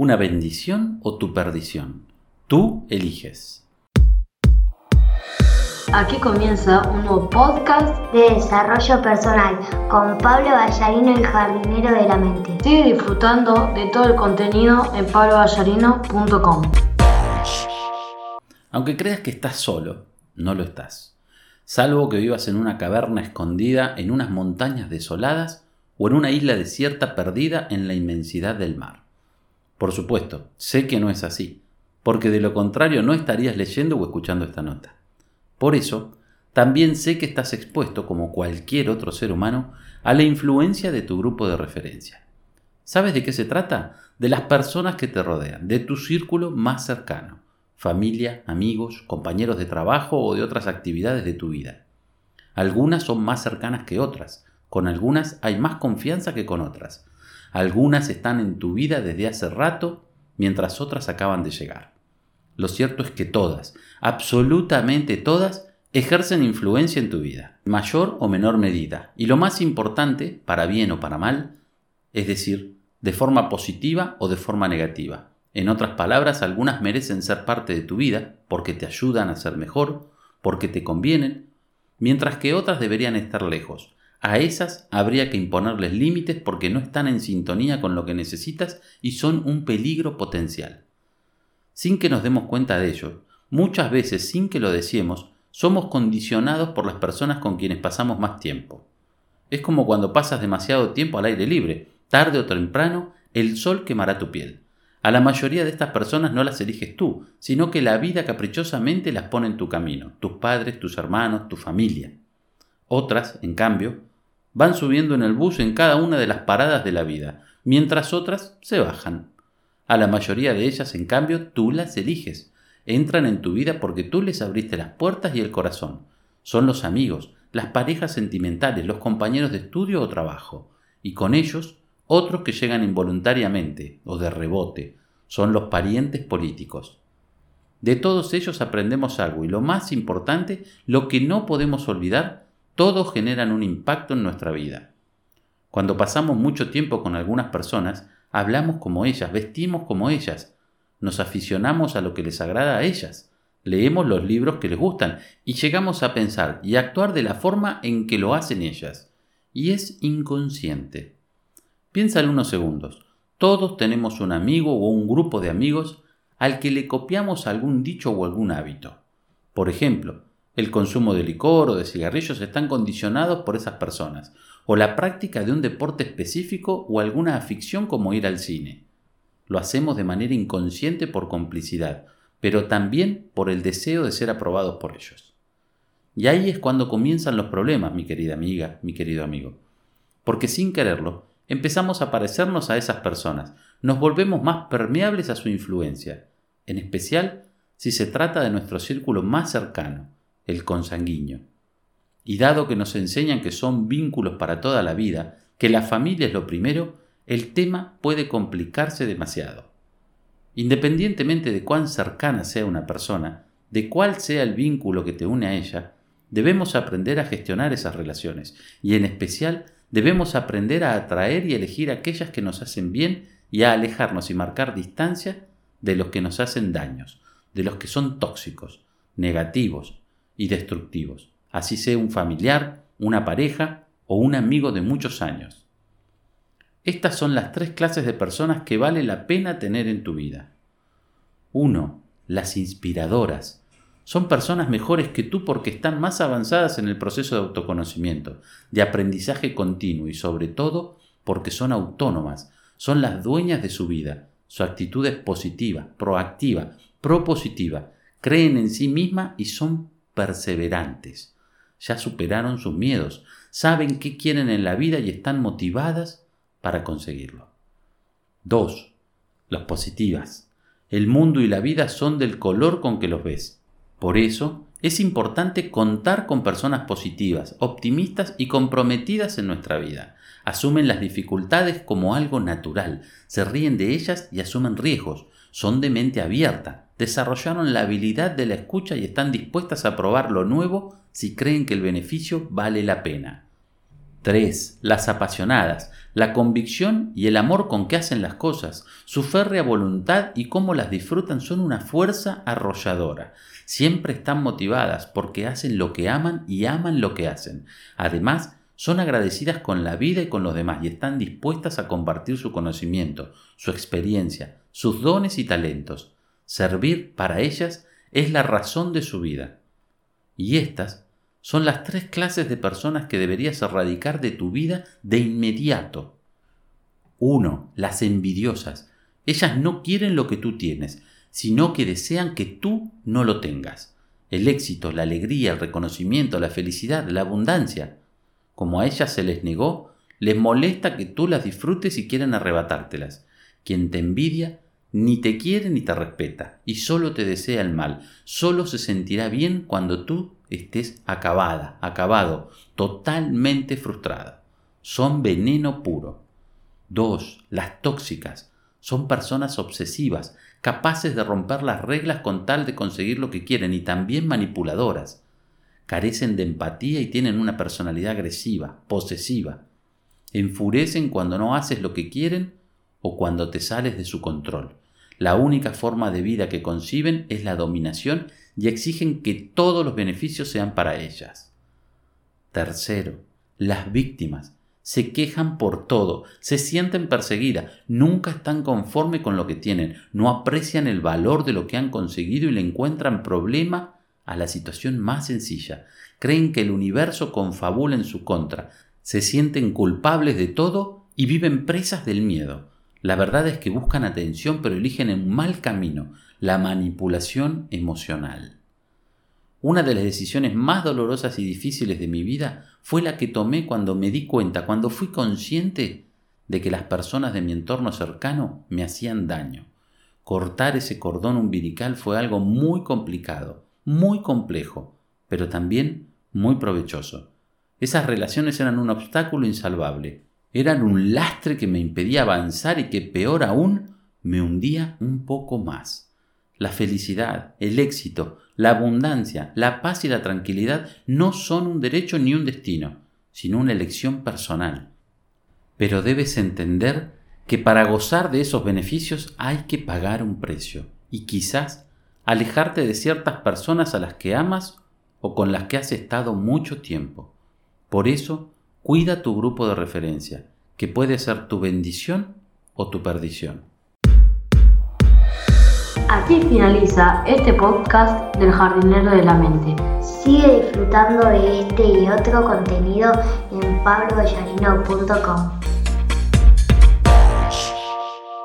una bendición o tu perdición. Tú eliges. Aquí comienza un nuevo podcast de desarrollo personal con Pablo Ballarino, el jardinero de la mente. Sigue disfrutando de todo el contenido en pabloballarino.com. Aunque creas que estás solo, no lo estás. Salvo que vivas en una caverna escondida en unas montañas desoladas o en una isla desierta perdida en la inmensidad del mar. Por supuesto, sé que no es así, porque de lo contrario no estarías leyendo o escuchando esta nota. Por eso, también sé que estás expuesto, como cualquier otro ser humano, a la influencia de tu grupo de referencia. ¿Sabes de qué se trata? De las personas que te rodean, de tu círculo más cercano, familia, amigos, compañeros de trabajo o de otras actividades de tu vida. Algunas son más cercanas que otras, con algunas hay más confianza que con otras. Algunas están en tu vida desde hace rato, mientras otras acaban de llegar. Lo cierto es que todas, absolutamente todas, ejercen influencia en tu vida, mayor o menor medida. Y lo más importante, para bien o para mal, es decir, de forma positiva o de forma negativa. En otras palabras, algunas merecen ser parte de tu vida porque te ayudan a ser mejor, porque te convienen, mientras que otras deberían estar lejos, a esas habría que imponerles límites porque no están en sintonía con lo que necesitas y son un peligro potencial. Sin que nos demos cuenta de ello, muchas veces sin que lo deseemos, somos condicionados por las personas con quienes pasamos más tiempo. Es como cuando pasas demasiado tiempo al aire libre, tarde o temprano, el sol quemará tu piel. A la mayoría de estas personas no las eliges tú, sino que la vida caprichosamente las pone en tu camino, tus padres, tus hermanos, tu familia. Otras, en cambio, Van subiendo en el bus en cada una de las paradas de la vida, mientras otras se bajan. A la mayoría de ellas, en cambio, tú las eliges. Entran en tu vida porque tú les abriste las puertas y el corazón. Son los amigos, las parejas sentimentales, los compañeros de estudio o trabajo. Y con ellos, otros que llegan involuntariamente o de rebote. Son los parientes políticos. De todos ellos aprendemos algo y lo más importante, lo que no podemos olvidar, todos generan un impacto en nuestra vida. Cuando pasamos mucho tiempo con algunas personas, hablamos como ellas, vestimos como ellas, nos aficionamos a lo que les agrada a ellas, leemos los libros que les gustan y llegamos a pensar y actuar de la forma en que lo hacen ellas. Y es inconsciente. Piénsalo unos segundos. Todos tenemos un amigo o un grupo de amigos al que le copiamos algún dicho o algún hábito. Por ejemplo, el consumo de licor o de cigarrillos están condicionados por esas personas, o la práctica de un deporte específico o alguna afición como ir al cine. Lo hacemos de manera inconsciente por complicidad, pero también por el deseo de ser aprobados por ellos. Y ahí es cuando comienzan los problemas, mi querida amiga, mi querido amigo. Porque sin quererlo, empezamos a parecernos a esas personas, nos volvemos más permeables a su influencia, en especial si se trata de nuestro círculo más cercano, el consanguíneo. Y dado que nos enseñan que son vínculos para toda la vida, que la familia es lo primero, el tema puede complicarse demasiado. Independientemente de cuán cercana sea una persona, de cuál sea el vínculo que te une a ella, debemos aprender a gestionar esas relaciones y en especial debemos aprender a atraer y elegir aquellas que nos hacen bien y a alejarnos y marcar distancia de los que nos hacen daños, de los que son tóxicos, negativos, y destructivos, así sea un familiar, una pareja o un amigo de muchos años. Estas son las tres clases de personas que vale la pena tener en tu vida. 1. Las inspiradoras. Son personas mejores que tú porque están más avanzadas en el proceso de autoconocimiento, de aprendizaje continuo y sobre todo porque son autónomas, son las dueñas de su vida. Su actitud es positiva, proactiva, propositiva, creen en sí misma y son perseverantes. Ya superaron sus miedos, saben qué quieren en la vida y están motivadas para conseguirlo. 2. Las positivas. El mundo y la vida son del color con que los ves. Por eso, es importante contar con personas positivas, optimistas y comprometidas en nuestra vida. Asumen las dificultades como algo natural, se ríen de ellas y asumen riesgos, son de mente abierta, desarrollaron la habilidad de la escucha y están dispuestas a probar lo nuevo si creen que el beneficio vale la pena. 3. Las apasionadas, la convicción y el amor con que hacen las cosas, su férrea voluntad y cómo las disfrutan son una fuerza arrolladora. Siempre están motivadas porque hacen lo que aman y aman lo que hacen. Además, son agradecidas con la vida y con los demás y están dispuestas a compartir su conocimiento, su experiencia, sus dones y talentos. Servir para ellas es la razón de su vida. Y estas son las tres clases de personas que deberías erradicar de tu vida de inmediato. 1. Las envidiosas. Ellas no quieren lo que tú tienes, sino que desean que tú no lo tengas. El éxito, la alegría, el reconocimiento, la felicidad, la abundancia como a ellas se les negó, les molesta que tú las disfrutes y quieren arrebatártelas. Quien te envidia ni te quiere ni te respeta, y solo te desea el mal, solo se sentirá bien cuando tú estés acabada, acabado, totalmente frustrada. Son veneno puro. 2. Las tóxicas. Son personas obsesivas, capaces de romper las reglas con tal de conseguir lo que quieren y también manipuladoras carecen de empatía y tienen una personalidad agresiva, posesiva. Enfurecen cuando no haces lo que quieren o cuando te sales de su control. La única forma de vida que conciben es la dominación y exigen que todos los beneficios sean para ellas. Tercero, las víctimas se quejan por todo, se sienten perseguidas, nunca están conformes con lo que tienen, no aprecian el valor de lo que han conseguido y le encuentran problema a la situación más sencilla. Creen que el universo confabula en su contra, se sienten culpables de todo y viven presas del miedo. La verdad es que buscan atención pero eligen un mal camino, la manipulación emocional. Una de las decisiones más dolorosas y difíciles de mi vida fue la que tomé cuando me di cuenta, cuando fui consciente de que las personas de mi entorno cercano me hacían daño. Cortar ese cordón umbilical fue algo muy complicado muy complejo, pero también muy provechoso. Esas relaciones eran un obstáculo insalvable, eran un lastre que me impedía avanzar y que peor aún me hundía un poco más. La felicidad, el éxito, la abundancia, la paz y la tranquilidad no son un derecho ni un destino, sino una elección personal. Pero debes entender que para gozar de esos beneficios hay que pagar un precio, y quizás alejarte de ciertas personas a las que amas o con las que has estado mucho tiempo. Por eso, cuida tu grupo de referencia, que puede ser tu bendición o tu perdición. Aquí finaliza este podcast del jardinero de la mente. Sigue disfrutando de este y otro contenido en pabloballarino.com.